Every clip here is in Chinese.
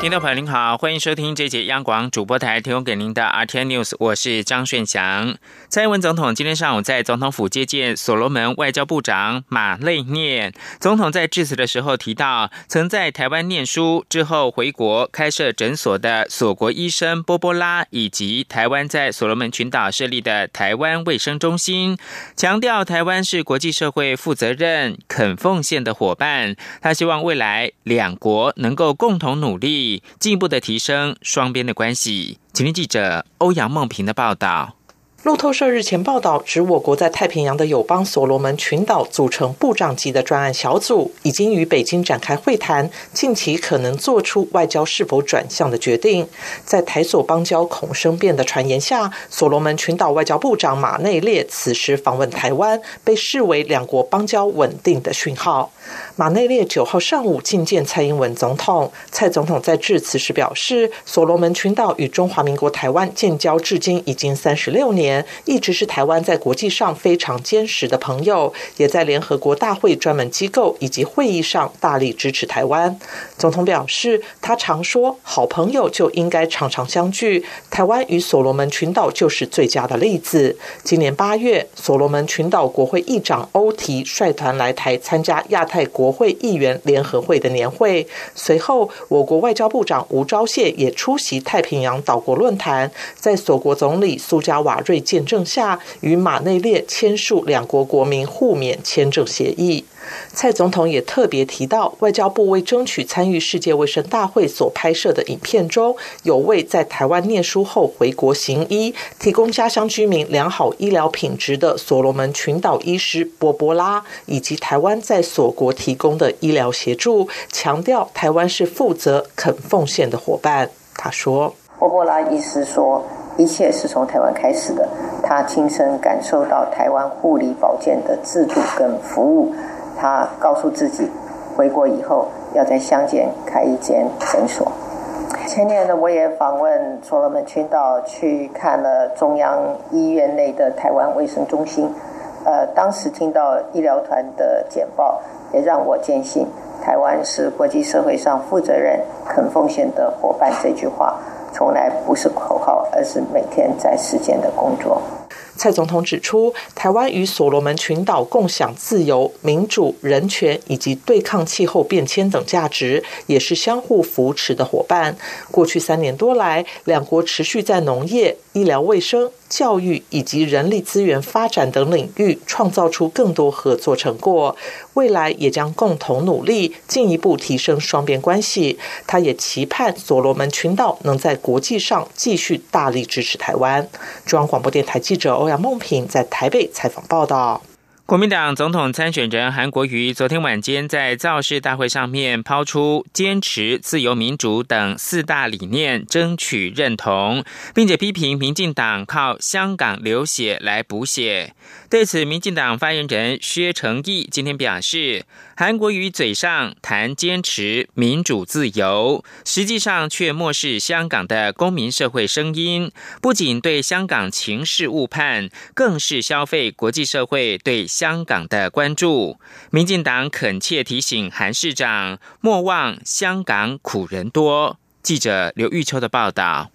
听众朋友您好，欢迎收听这节央广主播台提供给您的 RT News，我是张顺祥。蔡英文总统今天上午在总统府接见所罗门外交部长马内涅。总统在致辞的时候提到，曾在台湾念书之后回国开设诊所的所国医生波波拉，以及台湾在所罗门群岛设立的台湾卫生中心，强调台湾是国际社会负责任、肯奉献的伙伴。他希望未来两国能够共同努力。进一步的提升双边的关系。请听记者欧阳梦萍的报道。路透社日前报道，指我国在太平洋的友邦所罗门群岛组成部长级的专案小组，已经与北京展开会谈，近期可能做出外交是否转向的决定。在台所邦交恐生变的传言下，所罗门群岛外交部长马内列此时访问台湾，被视为两国邦交稳定的讯号。马内列九号上午觐见蔡英文总统，蔡总统在致辞时表示，所罗门群岛与中华民国台湾建交至今已经三十六年。一直是台湾在国际上非常坚实的朋友，也在联合国大会专门机构以及会议上大力支持台湾。总统表示，他常说，好朋友就应该常常相聚，台湾与所罗门群岛就是最佳的例子。今年八月，所罗门群岛国会议长欧提率团来台参加亚太国会议员联合会的年会，随后我国外交部长吴钊燮也出席太平洋岛国论坛，在所国总理苏加瓦瑞。见证下，与马内列签署两国国民互免签证协议。蔡总统也特别提到，外交部为争取参与世界卫生大会所拍摄的影片中，有位在台湾念书后回国行医，提供家乡居民良好医疗品质的所罗门群岛医师波波拉，以及台湾在所国提供的医疗协助，强调台湾是负责肯奉献的伙伴。他说：“波波拉医师说。”一切是从台湾开始的，他亲身感受到台湾护理保健的制度跟服务，他告诉自己，回国以后要在乡间开一间诊所。前年呢，我也访问所罗门群岛，去看了中央医院内的台湾卫生中心。呃，当时听到医疗团的简报，也让我坚信台湾是国际社会上负责任、肯奉献的伙伴。这句话。从来不是口号，而是每天在实践的工作。蔡总统指出，台湾与所罗门群岛共享自由、民主、人权以及对抗气候变迁等价值，也是相互扶持的伙伴。过去三年多来，两国持续在农业、医疗卫生。教育以及人力资源发展等领域创造出更多合作成果，未来也将共同努力，进一步提升双边关系。他也期盼所罗门群岛能在国际上继续大力支持台湾。中央广播电台记者欧阳梦平在台北采访报道。国民党总统参选人韩国瑜昨天晚间在造势大会上面抛出坚持自由民主等四大理念，争取认同，并且批评民进党靠香港流血来补血。对此，民进党发言人薛成义今天表示，韩国瑜嘴上谈坚持民主自由，实际上却漠视香港的公民社会声音，不仅对香港情势误判，更是消费国际社会对香港的关注。民进党恳切提醒韩市长，莫忘香港苦人多。记者刘玉秋的报道。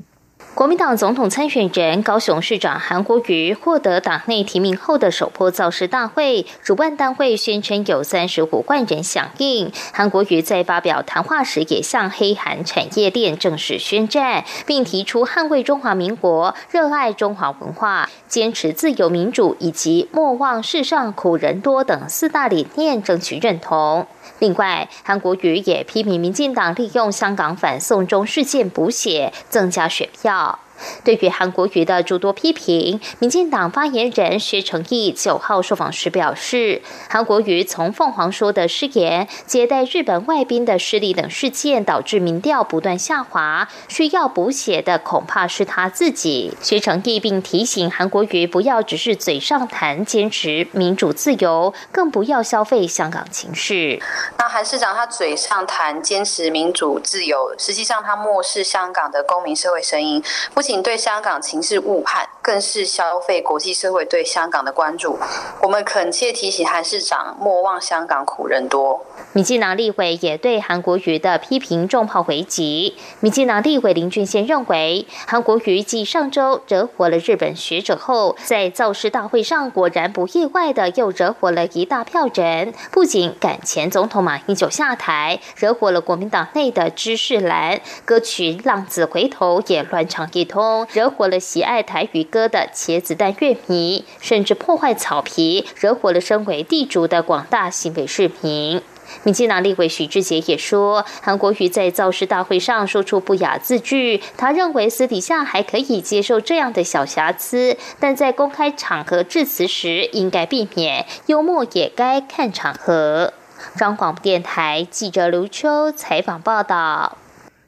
国民党总统参选人高雄市长韩国瑜获得党内提名后的首波造势大会，主办单位宣称有三十五万人响应。韩国瑜在发表谈话时，也向黑韩产业链正式宣战，并提出捍卫中华民国、热爱中华文化、坚持自由民主以及莫忘世上苦人多等四大理念，争取认同。另外，韩国瑜也批评民进党利用香港反送中事件补血，增加选票。对于韩国瑜的诸多批评，民进党发言人薛成义九号受访时表示，韩国瑜从凤凰说的失言、接待日本外宾的失利等事件，导致民调不断下滑，需要补血的恐怕是他自己。薛成义并提醒韩国瑜不要只是嘴上谈坚持民主自由，更不要消费香港情绪。那韩市长他嘴上谈坚持民主自由，实际上他漠视香港的公民社会声音，不仅对香港情势误判，更是消费国际社会对香港的关注。我们恳切提醒韩市长，莫忘香港苦人多。民进党立委也对韩国瑜的批评重炮回击。民进党立委林俊宪认为，韩国瑜继上周惹火了日本学者后，在造势大会上果然不意外的又惹火了一大票人，不仅赶前总统马英九下台，惹火了国民党内的知识蓝，歌曲《浪子回头》也乱唱一通，通惹火了喜爱台语歌的茄子蛋乐迷，甚至破坏草皮，惹火了身为地主的广大新北市民。民进党立委许志杰也说，韩国瑜在造势大会上说出不雅字句，他认为私底下还可以接受这样的小瑕疵，但在公开场合致辞时应该避免，幽默也该看场合。张广电台记者刘秋采访报道。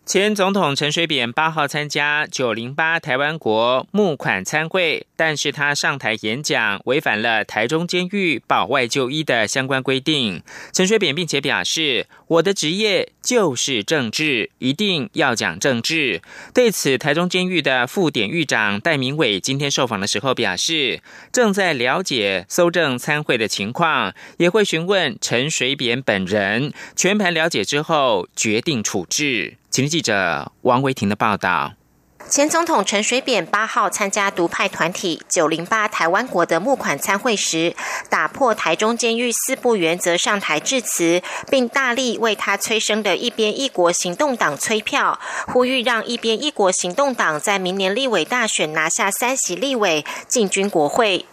前总统陈水扁八号参加九零八台湾国募款参会，但是他上台演讲违反了台中监狱保外就医的相关规定。陈水扁并且表示：“我的职业就是政治，一定要讲政治。”对此，台中监狱的副典狱长戴明伟今天受访的时候表示，正在了解搜证参会的情况，也会询问陈水扁本人，全盘了解之后决定处置。请记者王维婷的报道。前总统陈水扁八号参加独派团体九零八台湾国的募款参会时，打破台中监狱四不原则上台致辞，并大力为他催生的一边一国行动党催票，呼吁让一边一国行动党在明年立委大选拿下三席立委，进军国会。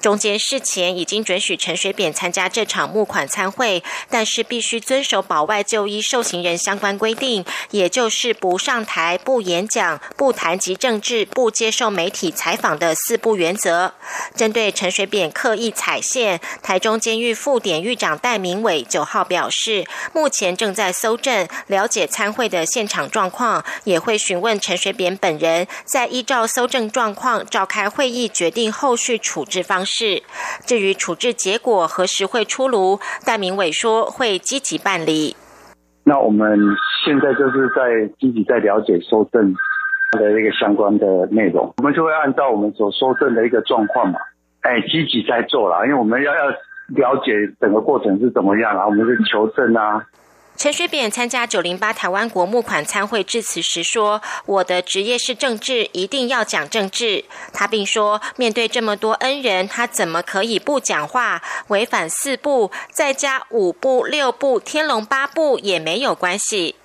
中间事前已经准许陈水扁参加这场募款参会，但是必须遵守保外就医受刑人相关规定，也就是不上台、不演讲、不谈及政治、不接受媒体采访的四不原则。针对陈水扁刻意踩线，台中监狱副典狱长戴明伟九号表示，目前正在搜证，了解参会的现场状况，也会询问陈水扁本人，在依照搜证状况召开会议，决定后续处置。方式，至于处置结果何时会出炉，戴明伟说会积极办理。那我们现在就是在积极在了解收证的一个相关的内容，我们就会按照我们所收证的一个状况嘛，哎，积极在做了，因为我们要要了解整个过程是怎么样啊，我们是求证啊。陈水扁参加九零八台湾国募款参会致辞时说：“我的职业是政治，一定要讲政治。”他并说：“面对这么多恩人，他怎么可以不讲话？违反四部，再加五部、六部、天龙八部也没有关系。”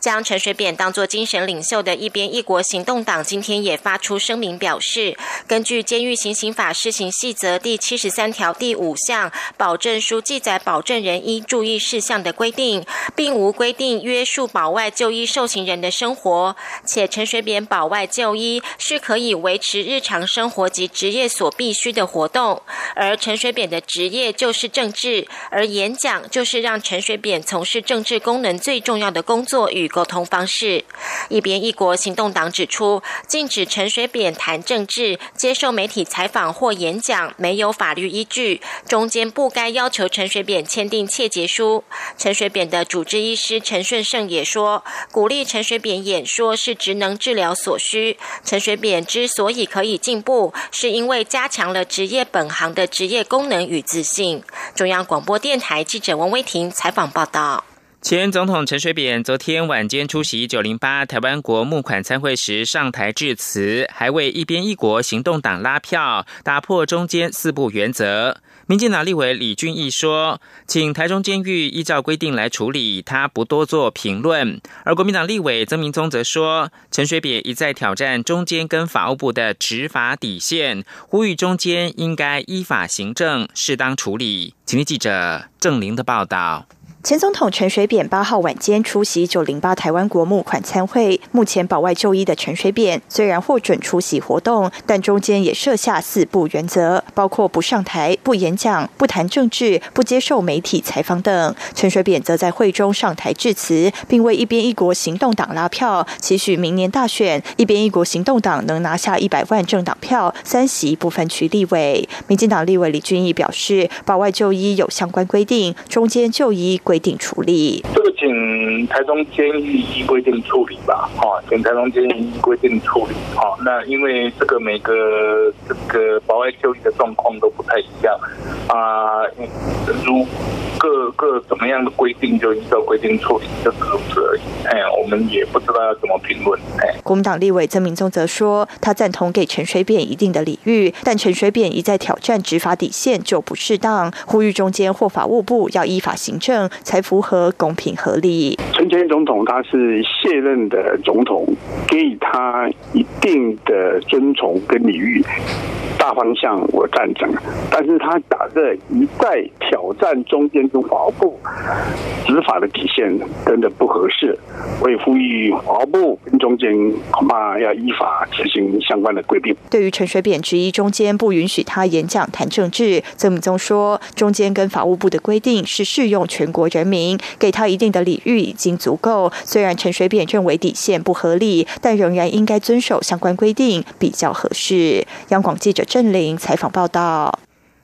将陈水扁当作精神领袖的一边一国行动党今天也发出声明表示，根据《监狱行刑法施行细则》第七十三条第五项保证书记载保证人应注意事项的规定，并无规定约束保外就医受刑人的生活，且陈水扁保外就医是可以维持日常生活及职业所必须的活动，而陈水扁的职业就是政治，而演讲就是让陈水扁从事政治功能最重要的工作。与沟通方式，一边一国行动党指出，禁止陈水扁谈政治、接受媒体采访或演讲没有法律依据，中间不该要求陈水扁签订切结书。陈水扁的主治医师陈顺胜也说，鼓励陈水扁演说是职能治疗所需。陈水扁之所以可以进步，是因为加强了职业本行的职业功能与自信。中央广播电台记者王威婷采访报道。前总统陈水扁昨天晚间出席九零八台湾国募款参会时上台致辞，还为一边一国行动党拉票，打破中间四不原则。民进党立委李俊毅说：“请台中监狱依照规定来处理，他不多做评论。”而国民党立委曾明宗则说：“陈水扁一再挑战中间跟法务部的执法底线，呼吁中间应该依法行政，适当处理。”请听记者郑玲的报道。前总统陈水扁八号晚间出席九零八台湾国募款参会，目前保外就医的陈水扁虽然获准出席活动，但中间也设下四不原则，包括不上台、不演讲、不谈政治、不接受媒体采访等。陈水扁则在会中上台致辞，并为一边一国行动党拉票，期许明年大选一边一国行动党能拿下一百万政党票，三席不分区立委。民进党立委李俊毅表示，保外就医有相关规定，中间就医规。定处理，这个请台中监狱依规定处理吧，哈，请台中监狱依规定处理，好。那因为这个每个这个保外就医的状况都不太一样，啊，如。各各怎么样的规定就依照规定处理，就是如此而已。哎，我们也不知道要怎么评论。哎，国民党立委曾明宗则说，他赞同给陈水扁一定的礼遇，但陈水扁一再挑战执法底线就不适当，呼吁中间或法务部要依法行政，才符合公平合理。陈前总统他是卸任的总统，给予他一定的尊崇跟礼遇。大方向我赞成，但是他打着一再挑战中间跟法务部执法的底线，真的不合适。我也呼吁法务部跟中间恐怕要依法执行相关的规定。对于陈水扁质疑中间不允许他演讲谈政治，曾敏宗说，中间跟法务部的规定是适用全国人民，给他一定的礼遇已经足够。虽然陈水扁认为底线不合理，但仍然应该遵守相关规定比较合适。央广记者。郑玲采访报道：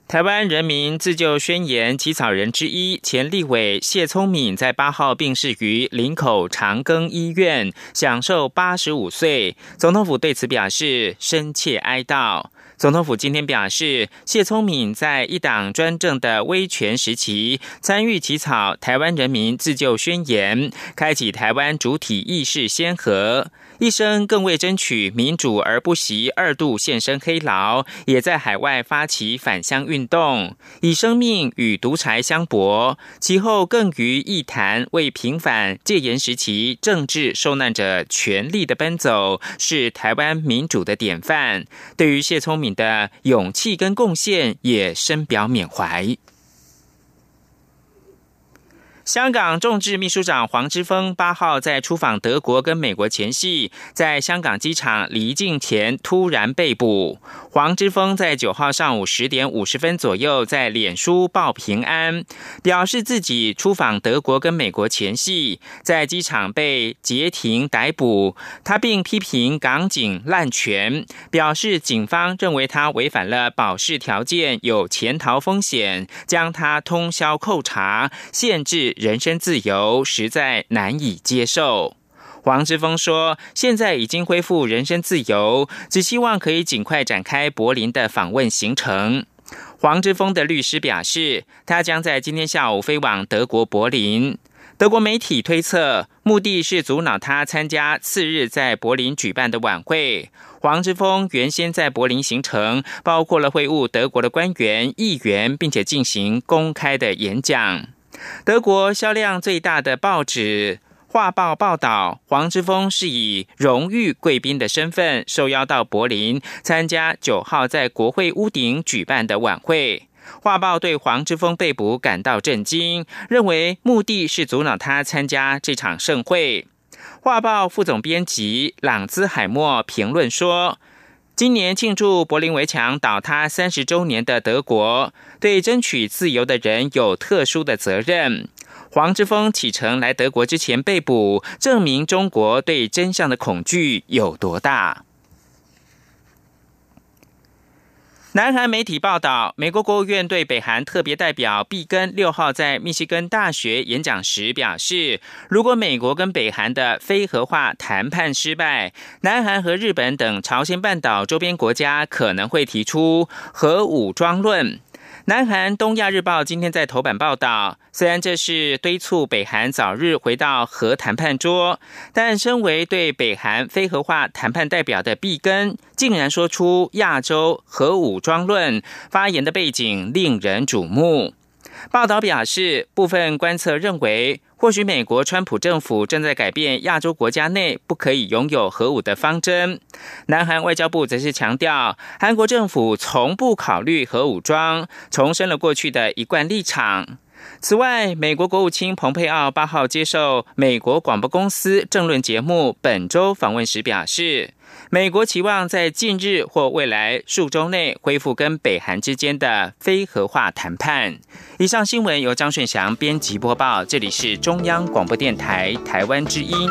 台湾人民自救宣言起草人之一前立委谢聪敏在八号病逝于林口长庚医院，享受八十五岁。总统府对此表示深切哀悼。总统府今天表示，谢聪敏在一党专政的威权时期，参与起草台湾人民自救宣言，开启台湾主体意识先河。一生更为争取民主而不惜二度献身黑牢，也在海外发起返乡运动，以生命与独裁相搏。其后更于一谈为平反戒严时期政治受难者权力的奔走，是台湾民主的典范。对于谢聪明的勇气跟贡献，也深表缅怀。香港众志秘书长黄之锋八号在出访德国跟美国前夕，在香港机场离境前突然被捕。黄之锋在九号上午十点五十分左右在脸书报平安，表示自己出访德国跟美国前夕，在机场被截停逮捕。他并批评港警滥权，表示警方认为他违反了保释条件，有潜逃风险，将他通宵扣查，限制。人身自由实在难以接受。黄之锋说：“现在已经恢复人身自由，只希望可以尽快展开柏林的访问行程。”黄之锋的律师表示，他将在今天下午飞往德国柏林。德国媒体推测，目的是阻挠他参加次日在柏林举办的晚会。黄之锋原先在柏林行程包括了会晤德国的官员、议员，并且进行公开的演讲。德国销量最大的报纸《画报》报道，黄之锋是以荣誉贵宾的身份受邀到柏林参加九号在国会屋顶举办的晚会。《画报》对黄之锋被捕感到震惊，认为目的是阻挠他参加这场盛会。《画报》副总编辑朗兹海默评论说。今年庆祝柏林围墙倒塌三十周年的德国，对争取自由的人有特殊的责任。黄之锋启程来德国之前被捕，证明中国对真相的恐惧有多大。南韩媒体报道，美国国务院对北韩特别代表毕根六号在密西根大学演讲时表示，如果美国跟北韩的非核化谈判失败，南韩和日本等朝鲜半岛周边国家可能会提出核武装论。南韩《东亚日报》今天在头版报道，虽然这是敦促北韩早日回到核谈判桌，但身为对北韩非核化谈判代表的毕根，竟然说出亚洲核武装论，发言的背景令人瞩目。报道表示，部分观测认为。或许美国川普政府正在改变亚洲国家内不可以拥有核武的方针。南韩外交部则是强调，韩国政府从不考虑核武装，重申了过去的一贯立场。此外，美国国务卿蓬佩奥八号接受美国广播公司政论节目《本周》访问时表示，美国期望在近日或未来数周内恢复跟北韩之间的非核化谈判。以上新闻由张顺祥编辑播报，这里是中央广播电台台湾之音。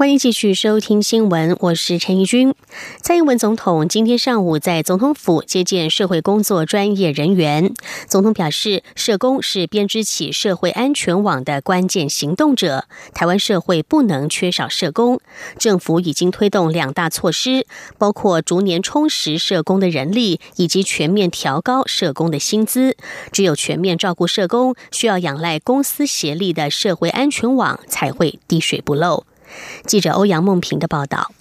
欢迎继续收听新闻，我是陈怡君。蔡英文总统今天上午在总统府接见社会工作专业人员。总统表示，社工是编织起社会安全网的关键行动者，台湾社会不能缺少社工。政府已经推动两大措施，包括逐年充实社工的人力，以及全面调高社工的薪资。只有全面照顾社工，需要仰赖公司协力的社会安全网，才会滴水不漏。记者欧阳梦平的报道。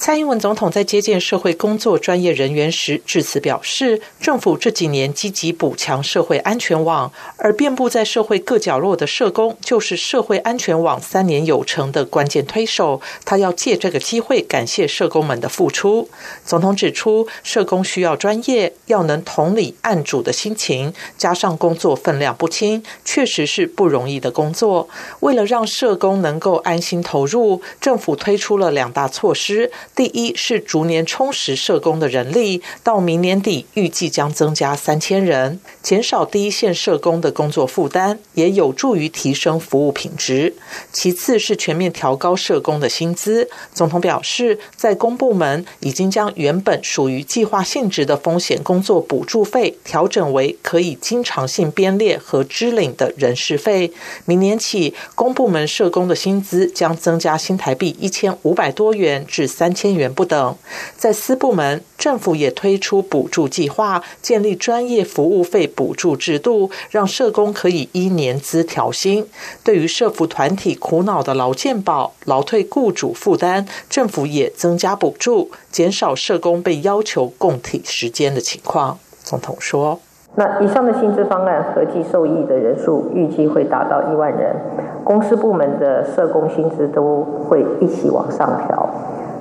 蔡英文总统在接见社会工作专业人员时致辞表示，政府这几年积极补强社会安全网，而遍布在社会各角落的社工就是社会安全网三年有成的关键推手。他要借这个机会感谢社工们的付出。总统指出，社工需要专业，要能同理案主的心情，加上工作分量不轻，确实是不容易的工作。为了让社工能够安心投入，政府推出了两大措施。第一是逐年充实社工的人力，到明年底预计将增加三千人，减少第一线社工的工作负担，也有助于提升服务品质。其次是全面调高社工的薪资。总统表示，在公部门已经将原本属于计划性质的风险工作补助费调整为可以经常性编列和支领的人事费。明年起，公部门社工的薪资将增加新台币一千五百多元至三。千元不等，在私部门，政府也推出补助计划，建立专业服务费补助制度，让社工可以依年资调薪。对于社服团体苦恼的劳健保、劳退雇主负担，政府也增加补助，减少社工被要求供体时间的情况。总统说：“那以上的薪资方案合计受益的人数预计会达到一万人，公司部门的社工薪资都会一起往上调。”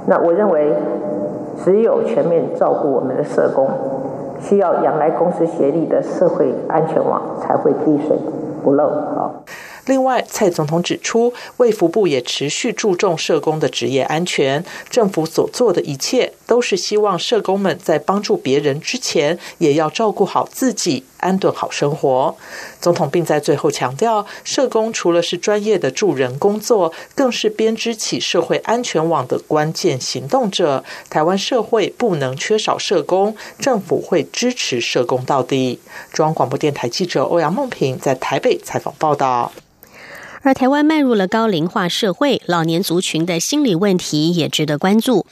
那我认为，只有全面照顾我们的社工，需要仰赖公司协力的社会安全网，才会滴水不漏。好。另外，蔡总统指出，卫福部也持续注重社工的职业安全。政府所做的一切，都是希望社工们在帮助别人之前，也要照顾好自己，安顿好生活。总统并在最后强调，社工除了是专业的助人工作，更是编织起社会安全网的关键行动者。台湾社会不能缺少社工，政府会支持社工到底。中央广播电台记者欧阳梦平在台北采访报道。而台湾迈入了高龄化社会，老年族群的心理问题也值得关注。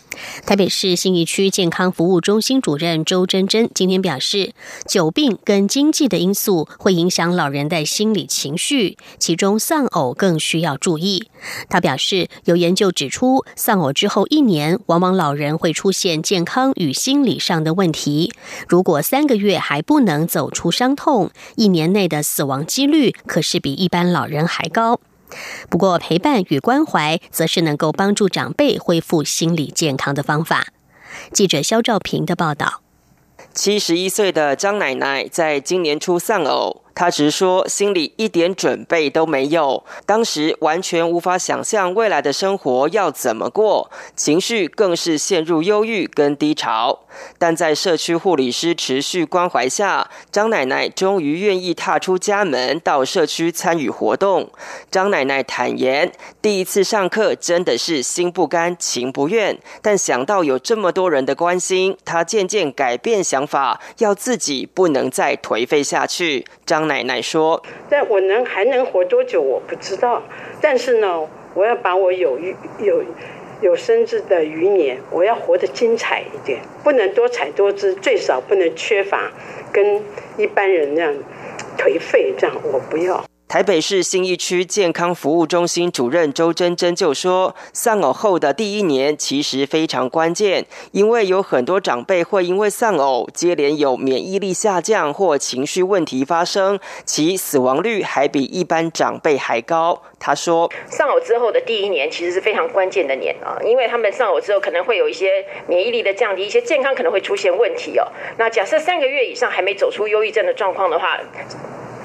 台北市信义区健康服务中心主任周真真今天表示，久病跟经济的因素会影响老人的心理情绪，其中丧偶更需要注意。他表示，有研究指出，丧偶之后一年，往往老人会出现健康与心理上的问题。如果三个月还不能走出伤痛，一年内的死亡几率可是比一般老人还高。不过，陪伴与关怀则是能够帮助长辈恢复心理健康的方法。记者肖兆平的报道：七十一岁的张奶奶在今年初丧偶。他直说，心里一点准备都没有，当时完全无法想象未来的生活要怎么过，情绪更是陷入忧郁跟低潮。但在社区护理师持续关怀下，张奶奶终于愿意踏出家门到社区参与活动。张奶奶坦言，第一次上课真的是心不甘情不愿，但想到有这么多人的关心，她渐渐改变想法，要自己不能再颓废下去。张。奶奶说：“但我能还能活多久我不知道，但是呢，我要把我有余有有生之的余年，我要活得精彩一点，不能多彩多姿，最少不能缺乏，跟一般人那样颓废，这样我不要。”台北市信义区健康服务中心主任周珍珍就说：“丧偶后的第一年其实非常关键，因为有很多长辈会因为丧偶接连有免疫力下降或情绪问题发生，其死亡率还比一般长辈还高。”他说：“丧偶之后的第一年其实是非常关键的年啊，因为他们丧偶之后可能会有一些免疫力的降低，一些健康可能会出现问题哦。那假设三个月以上还没走出忧郁症的状况的话。”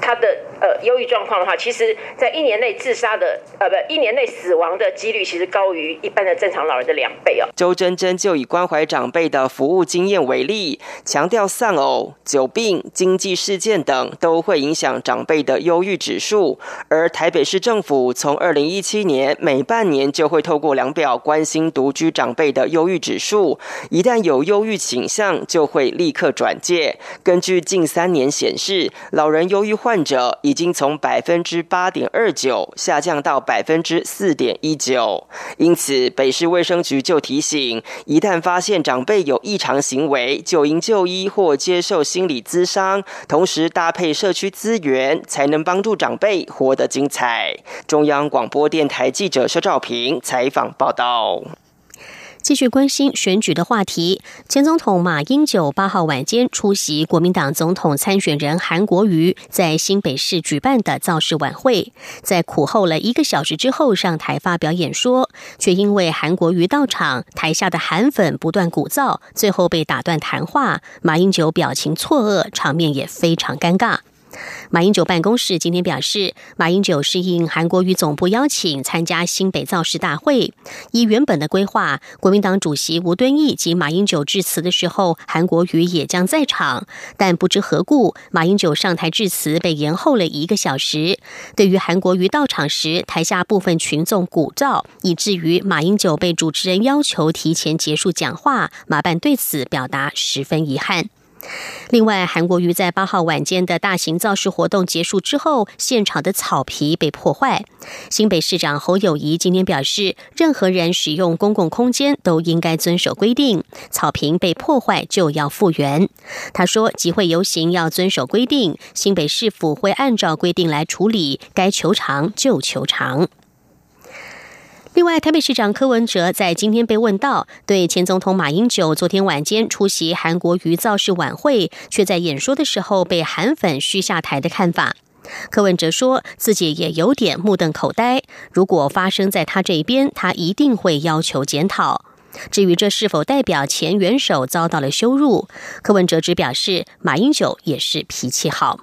他的呃忧郁状况的话，其实在一年内自杀的呃不一年内死亡的几率，其实高于一般的正常老人的两倍哦。周真真就以关怀长辈的服务经验为例，强调丧偶、久病、经济事件等都会影响长辈的忧郁指数。而台北市政府从二零一七年每半年就会透过量表关心独居长辈的忧郁指数，一旦有忧郁倾向，就会立刻转介。根据近三年显示，老人忧郁患。患者已经从百分之八点二九下降到百分之四点一九，因此北市卫生局就提醒，一旦发现长辈有异常行为，就应就医或接受心理咨商，同时搭配社区资源，才能帮助长辈活得精彩。中央广播电台记者肖照平采访报道。继续关心选举的话题，前总统马英九八号晚间出席国民党总统参选人韩国瑜在新北市举办的造势晚会，在苦候了一个小时之后上台发表演说，却因为韩国瑜到场，台下的韩粉不断鼓噪，最后被打断谈话。马英九表情错愕，场面也非常尴尬。马英九办公室今天表示，马英九是应韩国瑜总部邀请参加新北造势大会。依原本的规划，国民党主席吴敦义及马英九致辞的时候，韩国瑜也将在场。但不知何故，马英九上台致辞被延后了一个小时。对于韩国瑜到场时，台下部分群众鼓噪，以至于马英九被主持人要求提前结束讲话，马办对此表达十分遗憾。另外，韩国瑜在八号晚间的大型造势活动结束之后，现场的草皮被破坏。新北市长侯友谊今天表示，任何人使用公共空间都应该遵守规定，草坪被破坏就要复原。他说，集会游行要遵守规定，新北市府会按照规定来处理，该求偿就求偿。另外，台北市长柯文哲在今天被问到，对前总统马英九昨天晚间出席韩国瑜造势晚会，却在演说的时候被韩粉嘘下台的看法。柯文哲说自己也有点目瞪口呆，如果发生在他这边，他一定会要求检讨。至于这是否代表前元首遭到了羞辱，柯文哲只表示马英九也是脾气好。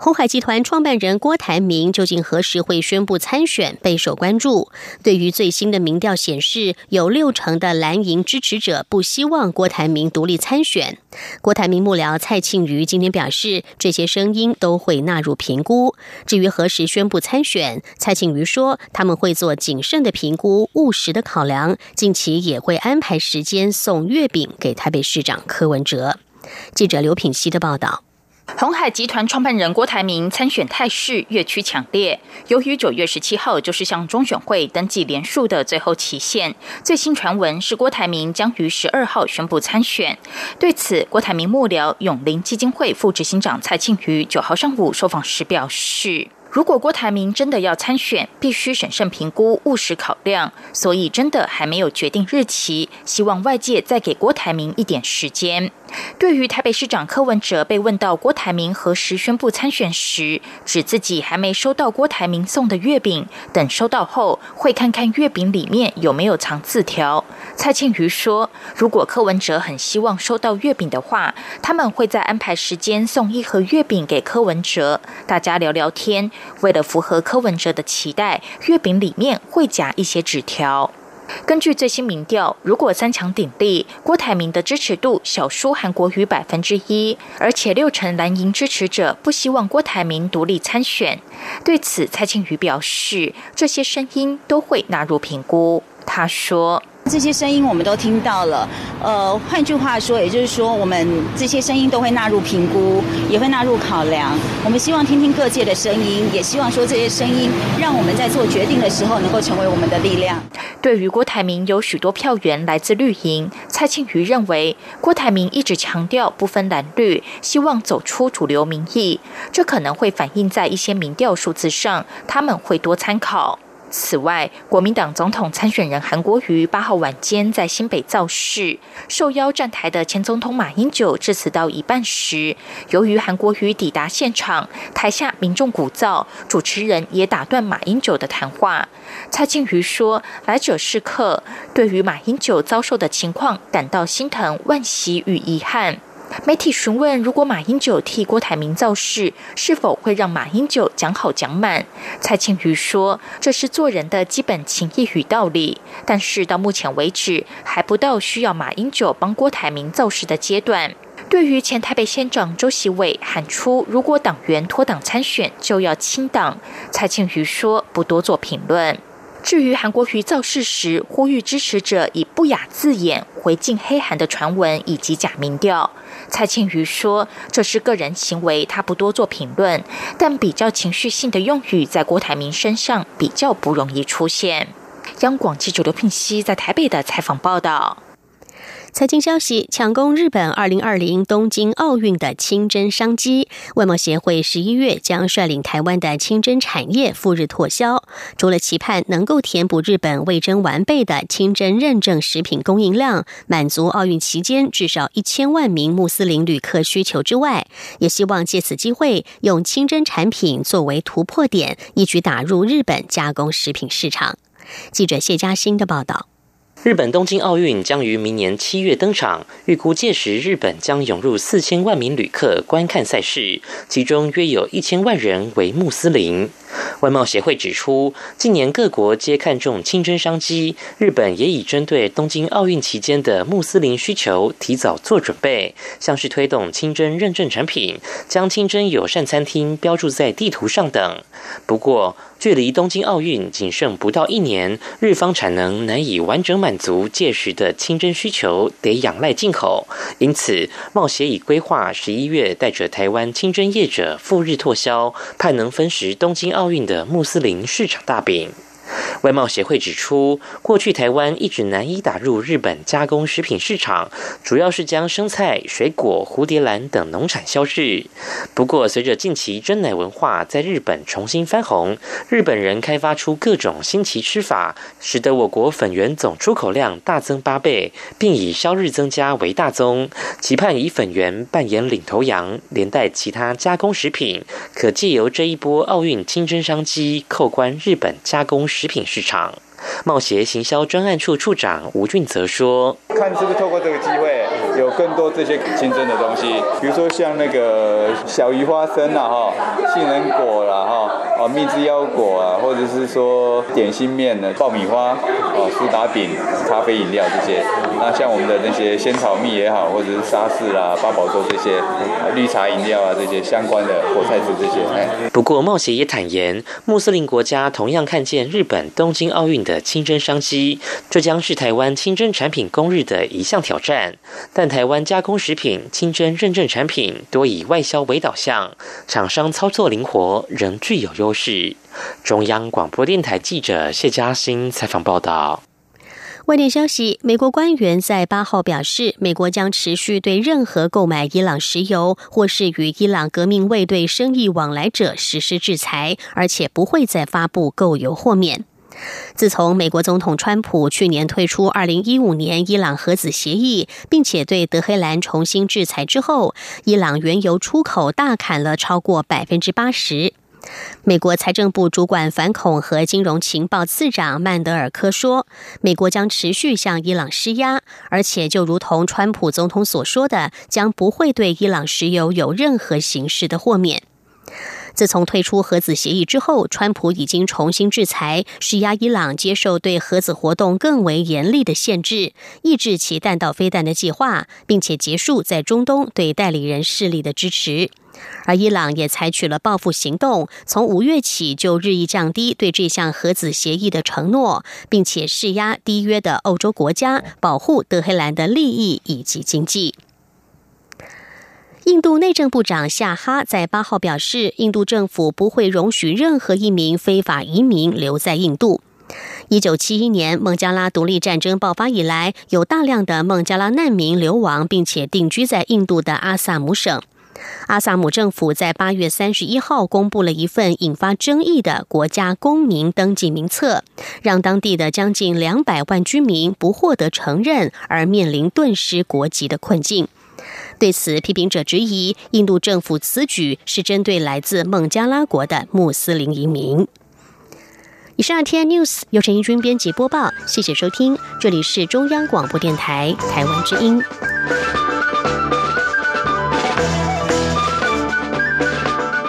红海集团创办人郭台铭究竟何时会宣布参选，备受关注。对于最新的民调显示，有六成的蓝营支持者不希望郭台铭独立参选。郭台铭幕僚蔡庆瑜今天表示，这些声音都会纳入评估。至于何时宣布参选，蔡庆瑜说他们会做谨慎的评估、务实的考量，近期也会安排时间送月饼给台北市长柯文哲。记者刘品希的报道。红海集团创办人郭台铭参选态势越趋强烈。由于九月十七号就是向中选会登记连署的最后期限，最新传闻是郭台铭将于十二号宣布参选。对此，郭台铭幕僚永林基金会副执行长蔡庆瑜九号上午受访时表示。如果郭台铭真的要参选，必须审慎评估、务实考量，所以真的还没有决定日期，希望外界再给郭台铭一点时间。对于台北市长柯文哲被问到郭台铭何时宣布参选时，指自己还没收到郭台铭送的月饼，等收到后会看看月饼里面有没有藏字条。蔡庆瑜说：“如果柯文哲很希望收到月饼的话，他们会再安排时间送一盒月饼给柯文哲，大家聊聊天。”为了符合柯文哲的期待，月饼里面会夹一些纸条。根据最新民调，如果三强鼎立，郭台铭的支持度小输韩国瑜百分之一，而且六成蓝营支持者不希望郭台铭独立参选。对此，蔡庆瑜表示，这些声音都会纳入评估。他说。这些声音我们都听到了，呃，换句话说，也就是说，我们这些声音都会纳入评估，也会纳入考量。我们希望听听各界的声音，也希望说这些声音让我们在做决定的时候能够成为我们的力量。对于郭台铭有许多票源来自绿营，蔡庆瑜认为郭台铭一直强调不分蓝绿，希望走出主流民意，这可能会反映在一些民调数字上，他们会多参考。此外，国民党总统参选人韩国瑜八号晚间在新北造势，受邀站台的前总统马英九致辞到一半时，由于韩国瑜抵达现场，台下民众鼓噪，主持人也打断马英九的谈话。蔡庆瑜说：“来者是客，对于马英九遭受的情况感到心疼、惋惜与遗憾。”媒体询问，如果马英九替郭台铭造势，是否会让马英九讲好讲满？蔡庆瑜说：“这是做人的基本情义与道理，但是到目前为止，还不到需要马英九帮郭台铭造势的阶段。”对于前台北县长周习伟喊出“如果党员脱党参选，就要清党”，蔡庆瑜说：“不多做评论。”至于韩国瑜造势时呼吁支持者以不雅字眼回敬黑韩的传闻以及假民调，蔡庆瑜说这是个人行为，他不多做评论。但比较情绪性的用语在郭台铭身上比较不容易出现。央广记者刘聘熙在台北的采访报道。财经消息：抢攻日本二零二零东京奥运的清真商机，外贸协会十一月将率领台湾的清真产业赴日拓销。除了期盼能够填补日本未臻完备的清真认证食品供应量，满足奥运期间至少一千万名穆斯林旅客需求之外，也希望借此机会用清真产品作为突破点，一举打入日本加工食品市场。记者谢嘉欣的报道。日本东京奥运将于明年七月登场，预估届时日本将涌入四千万名旅客观看赛事，其中约有一千万人为穆斯林。外贸协会指出，近年各国皆看重清真商机，日本也已针对东京奥运期间的穆斯林需求提早做准备，像是推动清真认证产品，将清真友善餐厅标注在地图上等。不过，距离东京奥运仅剩不到一年，日方产能难以完整满足届时的清真需求，得仰赖进口。因此，贸协已规划十一月带着台湾清真业者赴日拓销，盼能分食东京奥运的穆斯林市场大饼。外贸协会指出，过去台湾一直难以打入日本加工食品市场，主要是将生菜、水果、蝴蝶兰等农产销至。不过，随着近期真奶文化在日本重新翻红，日本人开发出各种新奇吃法，使得我国粉圆总出口量大增八倍，并以销日增加为大宗。期盼以粉圆扮演领头羊，连带其他加工食品，可借由这一波奥运清真商机，扣关日本加工食品。市场贸协行销专案处处长吴俊泽说：“看是不是透过这个机会，有更多这些清真的东西，比如说像那个小鱼花生啊，哈，杏仁果啦，哈。”啊，蜜汁腰果啊，或者是说点心面的爆米花，啊，苏打饼、咖啡饮料这些。那像我们的那些仙草蜜也好，或者是沙士啦、八宝粥这些，绿茶饮料啊这些相关的火菜汁这些。不过冒险也坦言，穆斯林国家同样看见日本东京奥运的清真商机，这将是台湾清真产品供日的一项挑战。但台湾加工食品清真认证产品多以外销为导向，厂商操作灵活，仍具有优。势中央广播电台记者谢嘉欣采访报道。外电消息，美国官员在八号表示，美国将持续对任何购买伊朗石油或是与伊朗革命卫队生意往来者实施制裁，而且不会再发布购油豁免。自从美国总统川普去年退出二零一五年伊朗核子协议，并且对德黑兰重新制裁之后，伊朗原油出口大砍了超过百分之八十。美国财政部主管反恐和金融情报次长曼德尔科说：“美国将持续向伊朗施压，而且就如同川普总统所说的，将不会对伊朗石油有任何形式的豁免。”自从退出核子协议之后，川普已经重新制裁，施压伊朗接受对核子活动更为严厉的限制，抑制其弹道飞弹的计划，并且结束在中东对代理人势力的支持。而伊朗也采取了报复行动，从五月起就日益降低对这项核子协议的承诺，并且施压缔约的欧洲国家保护德黑兰的利益以及经济。印度内政部长夏哈在八号表示，印度政府不会容许任何一名非法移民留在印度。一九七一年孟加拉独立战争爆发以来，有大量的孟加拉难民流亡，并且定居在印度的阿萨姆省。阿萨姆政府在八月三十一号公布了一份引发争议的国家公民登记名册，让当地的将近两百万居民不获得承认，而面临顿失国籍的困境。对此，批评者质疑印度政府此举是针对来自孟加拉国的穆斯林移民。以上天 N News 由陈英军编辑播报，谢谢收听，这里是中央广播电台台湾之音。